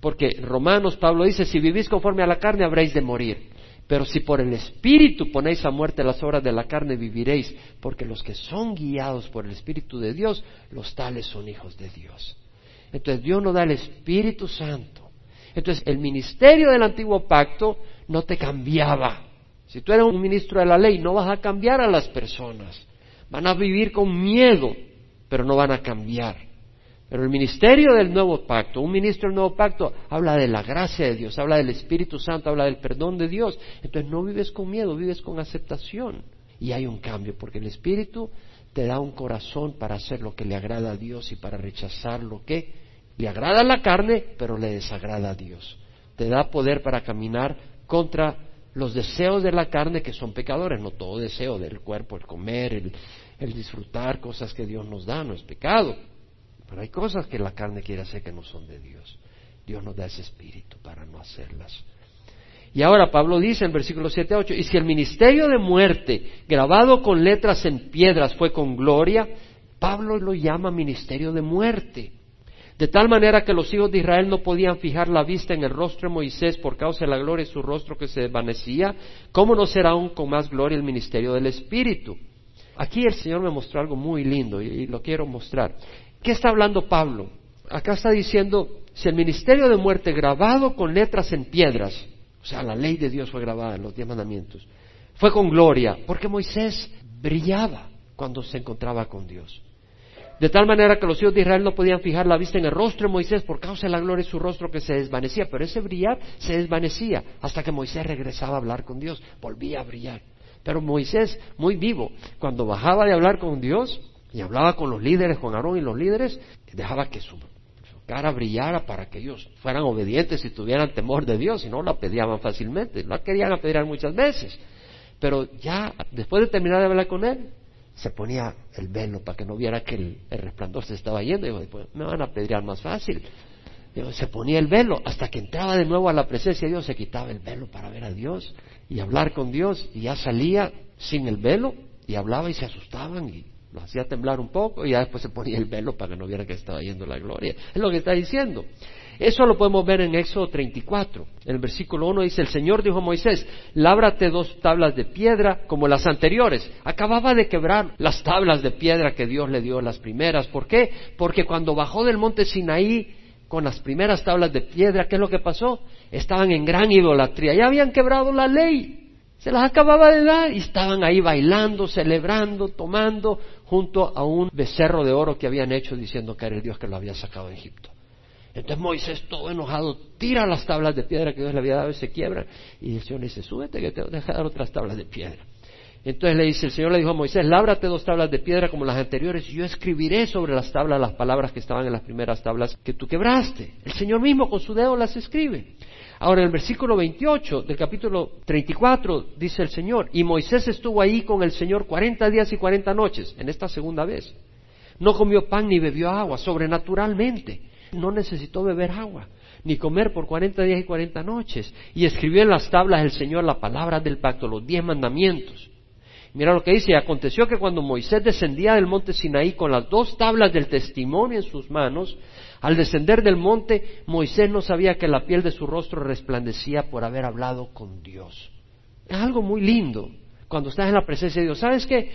Porque Romanos, Pablo dice, si vivís conforme a la carne habréis de morir. Pero si por el Espíritu ponéis a muerte las obras de la carne, viviréis, porque los que son guiados por el Espíritu de Dios, los tales son hijos de Dios. Entonces Dios nos da el Espíritu Santo. Entonces el ministerio del antiguo pacto no te cambiaba. Si tú eres un ministro de la ley, no vas a cambiar a las personas. Van a vivir con miedo, pero no van a cambiar. Pero el ministerio del nuevo pacto, un ministro del nuevo pacto, habla de la gracia de Dios, habla del Espíritu Santo, habla del perdón de Dios. Entonces no vives con miedo, vives con aceptación. Y hay un cambio, porque el Espíritu te da un corazón para hacer lo que le agrada a Dios y para rechazar lo que le agrada a la carne, pero le desagrada a Dios. Te da poder para caminar contra los deseos de la carne que son pecadores, no todo deseo del cuerpo, el comer, el, el disfrutar cosas que Dios nos da, no es pecado pero hay cosas que la carne quiere hacer que no son de Dios. Dios nos da ese espíritu para no hacerlas. Y ahora Pablo dice en versículo 7 a 8, y si el ministerio de muerte grabado con letras en piedras fue con gloria, Pablo lo llama ministerio de muerte. De tal manera que los hijos de Israel no podían fijar la vista en el rostro de Moisés por causa de la gloria de su rostro que se desvanecía, ¿cómo no será aún con más gloria el ministerio del Espíritu? Aquí el Señor me mostró algo muy lindo y lo quiero mostrar. ¿Qué está hablando Pablo? Acá está diciendo, si el ministerio de muerte grabado con letras en piedras, o sea, la ley de Dios fue grabada en los diez mandamientos, fue con gloria, porque Moisés brillaba cuando se encontraba con Dios. De tal manera que los hijos de Israel no podían fijar la vista en el rostro de Moisés por causa de la gloria de su rostro que se desvanecía, pero ese brillar se desvanecía hasta que Moisés regresaba a hablar con Dios, volvía a brillar. Pero Moisés, muy vivo, cuando bajaba de hablar con Dios, y hablaba con los líderes, con Aarón y los líderes, dejaba que su, cara brillara para que ellos fueran obedientes y tuvieran temor de Dios, y no la pedían fácilmente, la querían pedir muchas veces. Pero ya, después de terminar de hablar con él, se ponía el velo para que no viera que el, resplandor se estaba yendo. Y dijo, me van a pedir más fácil. se ponía el velo hasta que entraba de nuevo a la presencia de Dios, se quitaba el velo para ver a Dios y hablar con Dios, y ya salía sin el velo y hablaba y se asustaban y lo hacía temblar un poco y ya después se ponía el velo para que no viera que estaba yendo la gloria. Es lo que está diciendo. Eso lo podemos ver en Éxodo 34. En el versículo 1 dice, el Señor dijo a Moisés, lábrate dos tablas de piedra como las anteriores. Acababa de quebrar las tablas de piedra que Dios le dio las primeras. ¿Por qué? Porque cuando bajó del monte Sinaí, con las primeras tablas de piedra, ¿qué es lo que pasó? Estaban en gran idolatría, ya habían quebrado la ley, se las acababa de dar y estaban ahí bailando, celebrando, tomando, junto a un becerro de oro que habían hecho diciendo que era el Dios que lo había sacado de Egipto. Entonces Moisés, todo enojado, tira las tablas de piedra que Dios le había dado y se quiebran. Y el Señor le dice, súbete que te voy a dejar otras tablas de piedra. Entonces le dice, el Señor le dijo a Moisés, lábrate dos tablas de piedra como las anteriores y yo escribiré sobre las tablas las palabras que estaban en las primeras tablas que tú quebraste. El Señor mismo con su dedo las escribe. Ahora en el versículo 28 del capítulo 34 dice el Señor, y Moisés estuvo ahí con el Señor cuarenta días y cuarenta noches, en esta segunda vez. No comió pan ni bebió agua, sobrenaturalmente. No necesitó beber agua, ni comer por cuarenta días y cuarenta noches. Y escribió en las tablas el Señor la palabra del pacto, los diez mandamientos. Mira lo que dice, aconteció que cuando Moisés descendía del monte Sinaí con las dos tablas del testimonio en sus manos, al descender del monte, Moisés no sabía que la piel de su rostro resplandecía por haber hablado con Dios. Es algo muy lindo cuando estás en la presencia de Dios. ¿Sabes qué?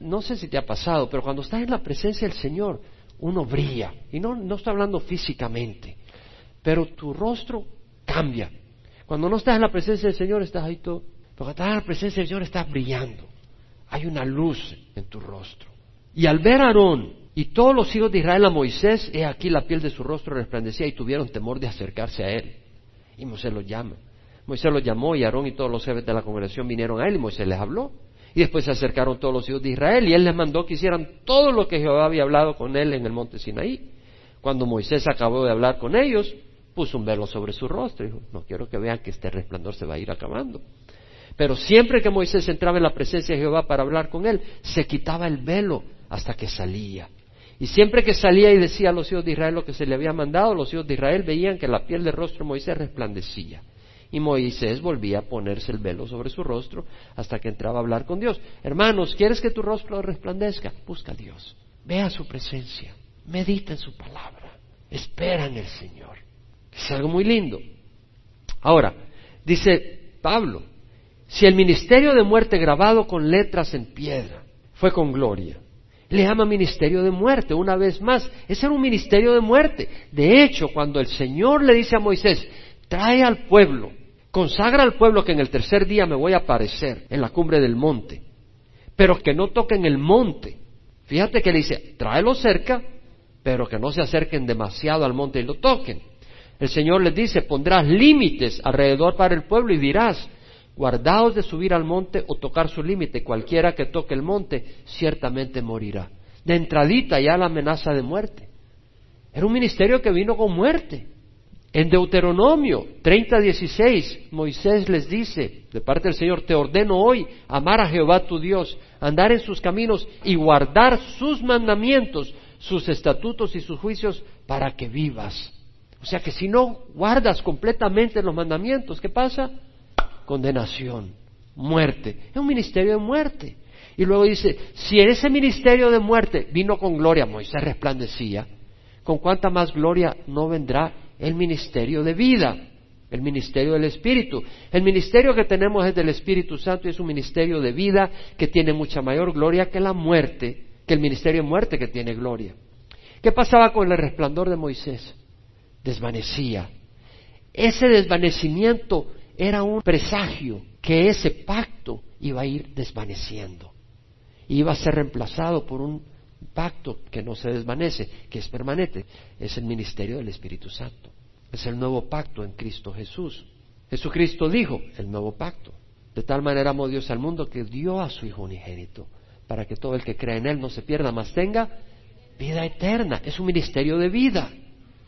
No sé si te ha pasado, pero cuando estás en la presencia del Señor, uno brilla. Y no, no hablando físicamente, pero tu rostro cambia. Cuando no estás en la presencia del Señor, estás ahí todo. Pero cuando estás en la presencia del Señor, estás brillando. Hay una luz en tu rostro. Y al ver a Aarón y todos los hijos de Israel a Moisés, he aquí la piel de su rostro resplandecía y tuvieron temor de acercarse a él. Y Moisés los llama. Moisés los llamó y Aarón y todos los jefes de la congregación vinieron a él y Moisés les habló. Y después se acercaron todos los hijos de Israel y él les mandó que hicieran todo lo que Jehová había hablado con él en el monte Sinaí. Cuando Moisés acabó de hablar con ellos, puso un velo sobre su rostro y dijo, no quiero que vean que este resplandor se va a ir acabando. Pero siempre que Moisés entraba en la presencia de Jehová para hablar con él, se quitaba el velo hasta que salía. Y siempre que salía y decía a los hijos de Israel lo que se le había mandado, los hijos de Israel veían que la piel del rostro de Moisés resplandecía. Y Moisés volvía a ponerse el velo sobre su rostro hasta que entraba a hablar con Dios. Hermanos, ¿quieres que tu rostro resplandezca? Busca a Dios. Vea su presencia. Medita en su palabra. Espera en el Señor. Es algo muy lindo. Ahora, dice Pablo, si el ministerio de muerte grabado con letras en piedra fue con gloria, le llama ministerio de muerte, una vez más. Ese era un ministerio de muerte. De hecho, cuando el Señor le dice a Moisés, trae al pueblo, consagra al pueblo que en el tercer día me voy a aparecer en la cumbre del monte, pero que no toquen el monte. Fíjate que le dice, tráelo cerca, pero que no se acerquen demasiado al monte y lo toquen. El Señor les dice, pondrás límites alrededor para el pueblo y dirás, Guardaos de subir al monte o tocar su límite. Cualquiera que toque el monte ciertamente morirá. De entradita ya la amenaza de muerte. Era un ministerio que vino con muerte. En Deuteronomio 30:16, Moisés les dice, de parte del Señor, te ordeno hoy amar a Jehová tu Dios, andar en sus caminos y guardar sus mandamientos, sus estatutos y sus juicios para que vivas. O sea que si no guardas completamente los mandamientos, ¿qué pasa? Condenación, muerte. Es un ministerio de muerte. Y luego dice, si en ese ministerio de muerte vino con gloria, Moisés resplandecía, ¿con cuánta más gloria no vendrá el ministerio de vida? El ministerio del Espíritu. El ministerio que tenemos es del Espíritu Santo y es un ministerio de vida que tiene mucha mayor gloria que la muerte, que el ministerio de muerte que tiene gloria. ¿Qué pasaba con el resplandor de Moisés? Desvanecía. Ese desvanecimiento era un presagio que ese pacto iba a ir desvaneciendo. Iba a ser reemplazado por un pacto que no se desvanece, que es permanente. Es el ministerio del Espíritu Santo. Es el nuevo pacto en Cristo Jesús. Jesucristo dijo, el nuevo pacto. De tal manera amó Dios al mundo que dio a su Hijo unigénito, para que todo el que cree en Él no se pierda, mas tenga vida eterna. Es un ministerio de vida.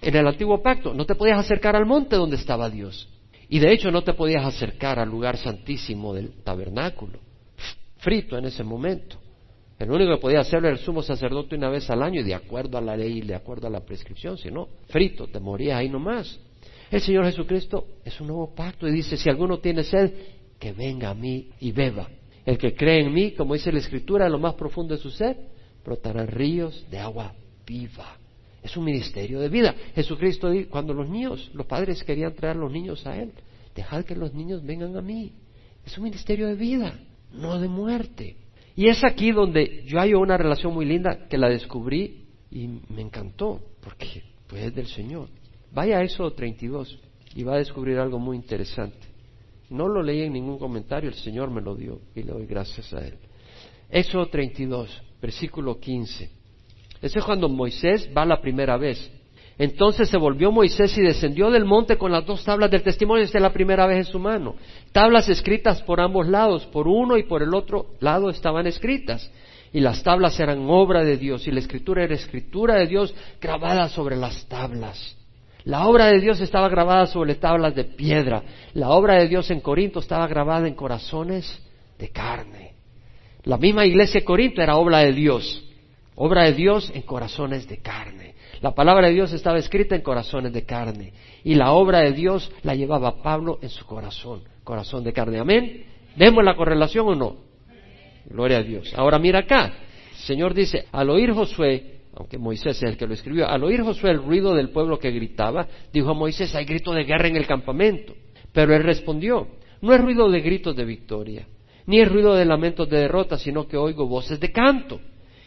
En el antiguo pacto no te podías acercar al monte donde estaba Dios. Y de hecho no te podías acercar al lugar santísimo del tabernáculo, frito en ese momento. El único que podía hacerlo era el sumo sacerdote una vez al año de acuerdo a la ley y de acuerdo a la prescripción, si no, frito, te morías ahí nomás. El Señor Jesucristo es un nuevo pacto y dice, si alguno tiene sed, que venga a mí y beba. El que cree en mí, como dice la Escritura, en lo más profundo de su sed, brotarán ríos de agua viva. Es un ministerio de vida. Jesucristo, cuando los niños, los padres querían traer a los niños a Él, dejad que los niños vengan a mí. Es un ministerio de vida, no de muerte. Y es aquí donde yo hay una relación muy linda que la descubrí y me encantó, porque fue del Señor. Vaya a Éxodo 32 y va a descubrir algo muy interesante. No lo leí en ningún comentario, el Señor me lo dio y le doy gracias a Él. Éxodo 32, versículo 15. Ese es cuando Moisés va la primera vez. Entonces se volvió Moisés y descendió del monte con las dos tablas del testimonio, esta es la primera vez en su mano. Tablas escritas por ambos lados, por uno y por el otro lado estaban escritas. Y las tablas eran obra de Dios y la escritura era escritura de Dios grabada sobre las tablas. La obra de Dios estaba grabada sobre tablas de piedra. La obra de Dios en Corinto estaba grabada en corazones de carne. La misma iglesia de Corinto era obra de Dios. Obra de Dios en corazones de carne. La palabra de Dios estaba escrita en corazones de carne. Y la obra de Dios la llevaba Pablo en su corazón. Corazón de carne. Amén. ¿Vemos la correlación o no? Gloria a Dios. Ahora mira acá. El Señor dice, al oír Josué, aunque Moisés es el que lo escribió, al oír Josué el ruido del pueblo que gritaba, dijo a Moisés, hay grito de guerra en el campamento. Pero él respondió, no es ruido de gritos de victoria, ni es ruido de lamentos de derrota, sino que oigo voces de canto.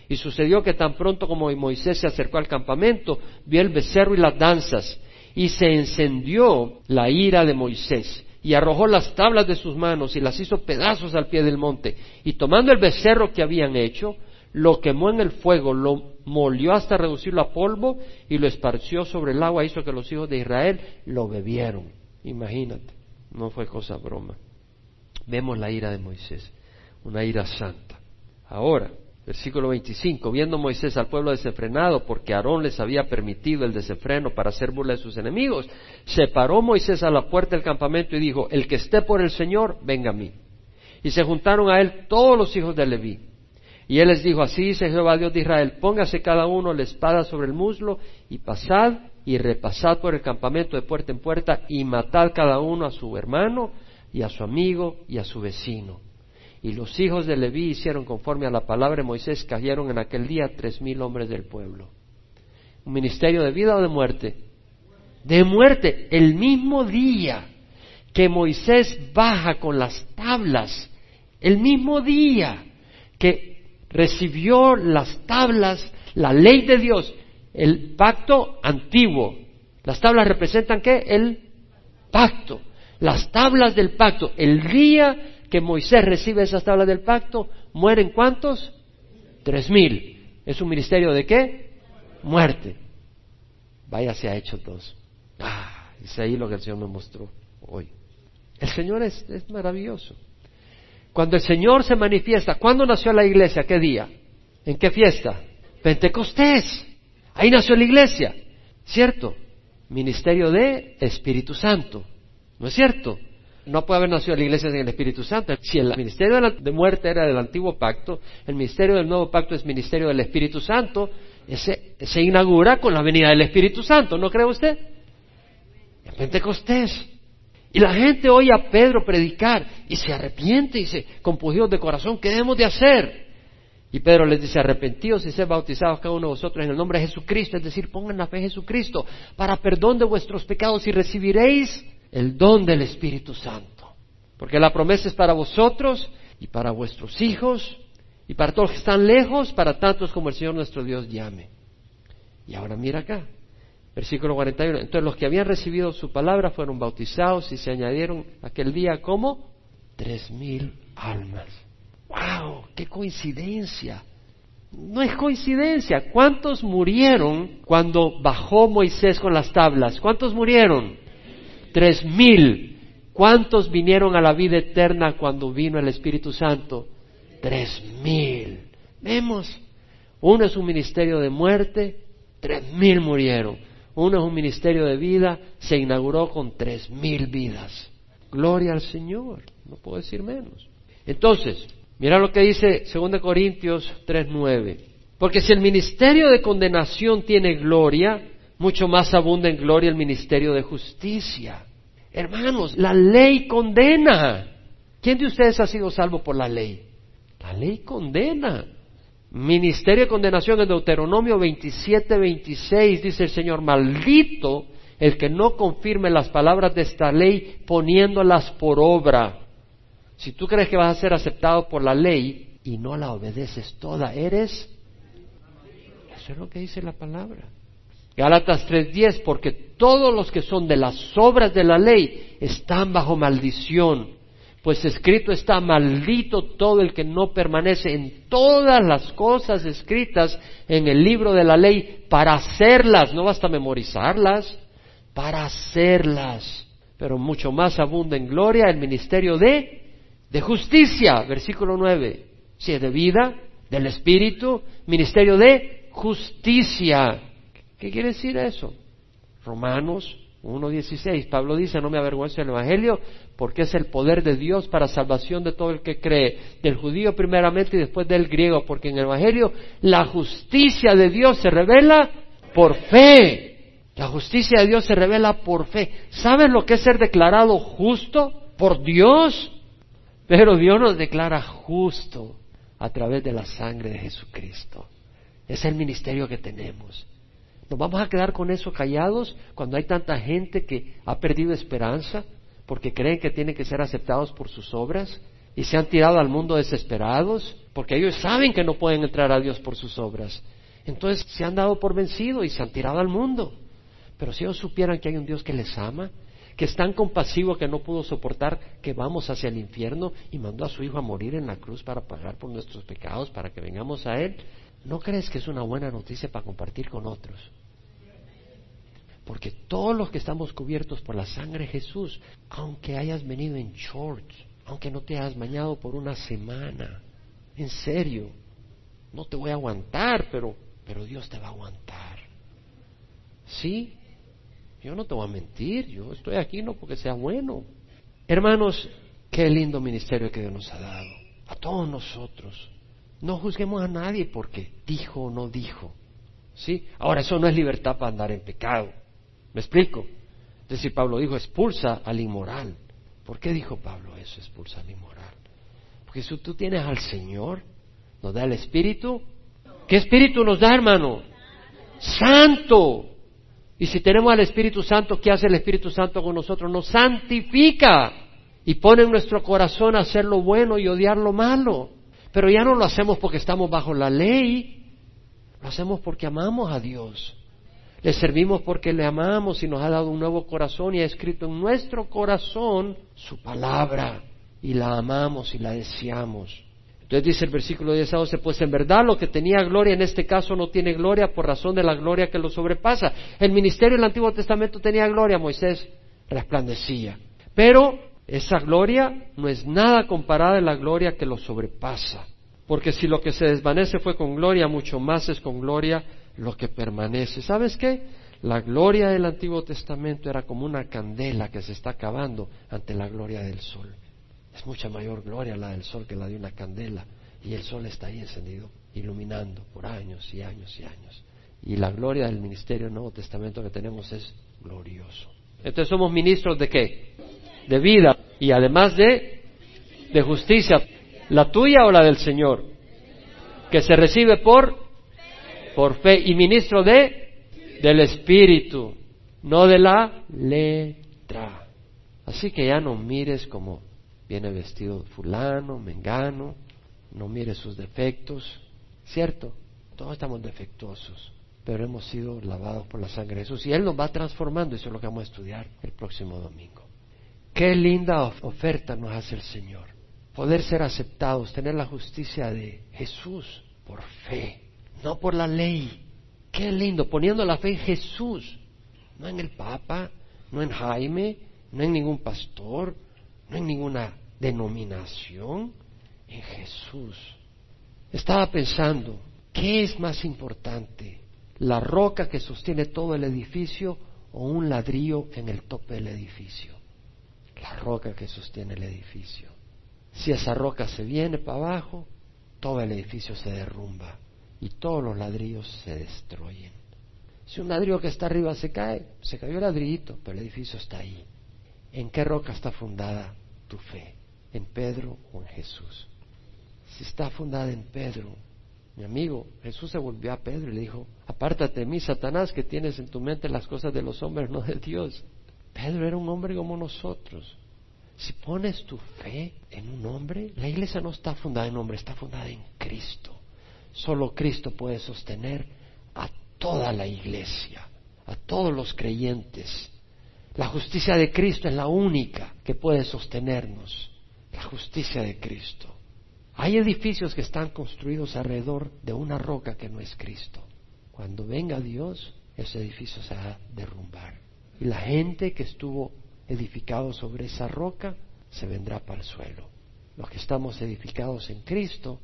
Y sucedió que tan pronto como Moisés se acercó al campamento, vio el becerro y las danzas, y se encendió la ira de Moisés, y arrojó las tablas de sus manos y las hizo pedazos al pie del monte, y tomando el becerro que habían hecho, lo quemó en el fuego, lo molió hasta reducirlo a polvo y lo esparció sobre el agua, hizo que los hijos de Israel lo bebieron. Imagínate, no fue cosa broma. Vemos la ira de Moisés, una ira santa. Ahora, versículo 25, viendo Moisés al pueblo desenfrenado, porque Aarón les había permitido el desenfreno para hacer burla de sus enemigos, se paró Moisés a la puerta del campamento y dijo, el que esté por el Señor, venga a mí. Y se juntaron a él todos los hijos de Leví y él les dijo, así dice Jehová Dios de Israel, póngase cada uno la espada sobre el muslo y pasad y repasad por el campamento de puerta en puerta y matad cada uno a su hermano y a su amigo y a su vecino. Y los hijos de Leví hicieron conforme a la palabra de Moisés, cayeron en aquel día tres mil hombres del pueblo. ¿Un ministerio de vida o de muerte? De muerte. El mismo día que Moisés baja con las tablas, el mismo día que recibió las tablas, la ley de Dios, el pacto antiguo. Las tablas representan qué? El pacto. Las tablas del pacto. El día que Moisés recibe esas tablas del pacto, mueren cuántos? Tres mil. ¿Es un ministerio de qué? Muerte. Vaya, se ha hecho dos. Ah, es ahí lo que el Señor me mostró hoy. El Señor es maravilloso. Cuando el Señor se manifiesta, ¿cuándo nació la iglesia? ¿Qué día? ¿En qué fiesta? Pentecostés. Ahí nació la iglesia. ¿Cierto? Ministerio de Espíritu Santo. ¿No es cierto? No puede haber nacido la iglesia sin el Espíritu Santo. Si el ministerio de muerte era del antiguo pacto, el ministerio del nuevo pacto es ministerio del Espíritu Santo, ese, se inaugura con la venida del Espíritu Santo, ¿no cree usted? En Pentecostés. Y la gente oye a Pedro predicar y se arrepiente y se compugidos de corazón, ¿qué debemos de hacer? Y Pedro les dice, arrepentidos y sed bautizados cada uno de vosotros en el nombre de Jesucristo, es decir, pongan la fe en Jesucristo para perdón de vuestros pecados y recibiréis el don del Espíritu Santo. Porque la promesa es para vosotros y para vuestros hijos y para todos los que están lejos, para tantos como el Señor nuestro Dios llame. Y ahora mira acá, Versículo 41. Entonces los que habían recibido su palabra fueron bautizados y se añadieron aquel día como tres mil almas. ¡Wow! ¡Qué coincidencia! No es coincidencia. ¿Cuántos murieron cuando bajó Moisés con las tablas? ¿Cuántos murieron? Tres mil. ¿Cuántos vinieron a la vida eterna cuando vino el Espíritu Santo? Tres mil. Vemos. Uno es un ministerio de muerte, tres mil murieron. Uno es un ministerio de vida, se inauguró con tres mil vidas. Gloria al Señor, no puedo decir menos. Entonces, mira lo que dice 2 Corintios 3:9. Porque si el ministerio de condenación tiene gloria, mucho más abunda en gloria el ministerio de justicia. Hermanos, la ley condena. ¿Quién de ustedes ha sido salvo por la ley? La ley condena. Ministerio de condenación en Deuteronomio 27, 26 dice el Señor, maldito el que no confirme las palabras de esta ley poniéndolas por obra. Si tú crees que vas a ser aceptado por la ley y no la obedeces toda, eres... Eso es lo que dice la palabra. Galatas 3:10, porque todos los que son de las obras de la ley están bajo maldición, pues escrito está maldito todo el que no permanece en todas las cosas escritas en el libro de la ley para hacerlas, no basta memorizarlas, para hacerlas. Pero mucho más abunda en gloria el ministerio de, de justicia, versículo 9. Si es de vida, del Espíritu, ministerio de justicia. ¿Qué quiere decir eso? Romanos 1.16. Pablo dice, no me avergüenzo del Evangelio porque es el poder de Dios para salvación de todo el que cree, del judío primeramente y después del griego, porque en el Evangelio la justicia de Dios se revela por fe. La justicia de Dios se revela por fe. ¿Sabes lo que es ser declarado justo por Dios? Pero Dios nos declara justo a través de la sangre de Jesucristo. Es el ministerio que tenemos. ¿Nos vamos a quedar con eso callados cuando hay tanta gente que ha perdido esperanza porque creen que tienen que ser aceptados por sus obras y se han tirado al mundo desesperados porque ellos saben que no pueden entrar a Dios por sus obras? Entonces se han dado por vencido y se han tirado al mundo. Pero si ellos supieran que hay un Dios que les ama, que es tan compasivo que no pudo soportar que vamos hacia el infierno y mandó a su Hijo a morir en la cruz para pagar por nuestros pecados, para que vengamos a Él, ¿no crees que es una buena noticia para compartir con otros? Porque todos los que estamos cubiertos por la sangre de Jesús, aunque hayas venido en shorts, aunque no te hayas bañado por una semana, en serio, no te voy a aguantar, pero, pero Dios te va a aguantar. ¿Sí? Yo no te voy a mentir, yo estoy aquí no porque sea bueno. Hermanos, qué lindo ministerio que Dios nos ha dado, a todos nosotros. No juzguemos a nadie porque dijo o no dijo. ¿Sí? Ahora, eso no es libertad para andar en pecado. ¿Me explico? Es decir, Pablo dijo, expulsa al inmoral. ¿Por qué dijo Pablo eso, expulsa al inmoral? Porque si tú tienes al Señor, nos da el Espíritu. ¿Qué Espíritu nos da, hermano? Santo. Y si tenemos al Espíritu Santo, ¿qué hace el Espíritu Santo con nosotros? Nos santifica y pone en nuestro corazón hacer lo bueno y odiar lo malo. Pero ya no lo hacemos porque estamos bajo la ley, lo hacemos porque amamos a Dios. Le servimos porque le amamos y nos ha dado un nuevo corazón y ha escrito en nuestro corazón su palabra y la amamos y la deseamos. Entonces dice el versículo 10 a 12, pues en verdad lo que tenía gloria en este caso no tiene gloria por razón de la gloria que lo sobrepasa. El ministerio del Antiguo Testamento tenía gloria, Moisés resplandecía. Pero esa gloria no es nada comparada a la gloria que lo sobrepasa. Porque si lo que se desvanece fue con gloria, mucho más es con gloria lo que permanece. ¿Sabes qué? La gloria del Antiguo Testamento era como una candela que se está acabando ante la gloria del sol. Es mucha mayor gloria la del sol que la de una candela. Y el sol está ahí encendido, iluminando por años y años y años. Y la gloria del ministerio del Nuevo Testamento que tenemos es glorioso. Entonces somos ministros de qué? De vida y además de, de justicia. ¿La tuya o la del Señor? Que se recibe por, por fe y ministro de, del Espíritu, no de la letra. Así que ya no mires como viene vestido fulano, mengano, no mire sus defectos, ¿cierto? Todos estamos defectuosos, pero hemos sido lavados por la sangre de Jesús y Él nos va transformando, eso es lo que vamos a estudiar el próximo domingo. Qué linda oferta nos hace el Señor, poder ser aceptados, tener la justicia de Jesús por fe, no por la ley. Qué lindo, poniendo la fe en Jesús, no en el Papa, no en Jaime, no en ningún pastor, no en ninguna denominación, en Jesús. Estaba pensando, ¿qué es más importante? ¿La roca que sostiene todo el edificio o un ladrillo en el tope del edificio? La roca que sostiene el edificio. Si esa roca se viene para abajo, todo el edificio se derrumba y todos los ladrillos se destruyen. Si un ladrillo que está arriba se cae, se cayó el ladrillito, pero el edificio está ahí. ¿En qué roca está fundada tu fe? ¿En Pedro o en Jesús? Si está fundada en Pedro, mi amigo, Jesús se volvió a Pedro y le dijo, apártate de mí, Satanás, que tienes en tu mente las cosas de los hombres, no de Dios. Pedro era un hombre como nosotros. Si pones tu fe en un hombre, la iglesia no está fundada en hombre, está fundada en Cristo. Solo Cristo puede sostener a toda la iglesia. a todos los creyentes. La justicia de Cristo es la única que puede sostenernos. La justicia de Cristo. Hay edificios que están construidos alrededor de una roca que no es Cristo. Cuando venga Dios, ese edificio se va a derrumbar. Y la gente que estuvo edificado sobre esa roca se vendrá para el suelo. Los que estamos edificados en Cristo,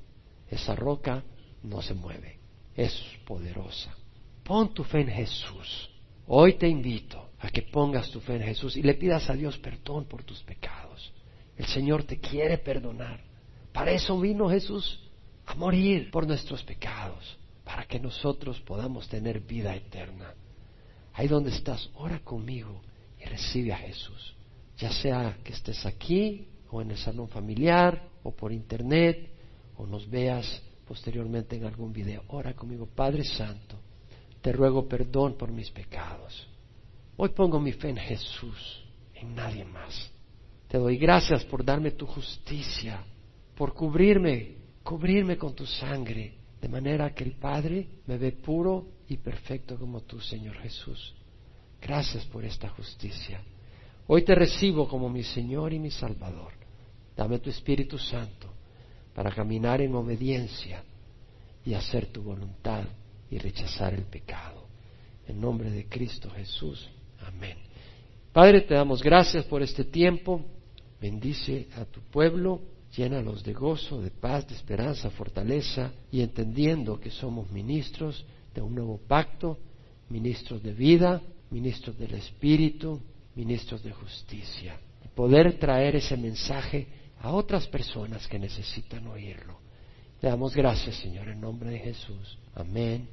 esa roca no se mueve, es poderosa. Pon tu fe en Jesús. Hoy te invito a que pongas tu fe en Jesús y le pidas a Dios perdón por tus pecados. El Señor te quiere perdonar. Para eso vino Jesús a morir por nuestros pecados, para que nosotros podamos tener vida eterna. Ahí donde estás, ora conmigo y recibe a Jesús. Ya sea que estés aquí o en el salón familiar o por internet o nos veas posteriormente en algún video. Ora conmigo, Padre Santo, te ruego perdón por mis pecados. Hoy pongo mi fe en Jesús, en nadie más. Te doy gracias por darme tu justicia, por cubrirme, cubrirme con tu sangre, de manera que el Padre me ve puro y perfecto como tú, Señor Jesús. Gracias por esta justicia. Hoy te recibo como mi Señor y mi Salvador. Dame tu Espíritu Santo para caminar en obediencia y hacer tu voluntad y rechazar el pecado. En nombre de Cristo Jesús. Amén. Padre, te damos gracias por este tiempo. Bendice a tu pueblo, llénalos de gozo, de paz, de esperanza, fortaleza y entendiendo que somos ministros de un nuevo pacto, ministros de vida, ministros del Espíritu, ministros de justicia. Y poder traer ese mensaje a otras personas que necesitan oírlo. Te damos gracias, Señor, en nombre de Jesús. Amén.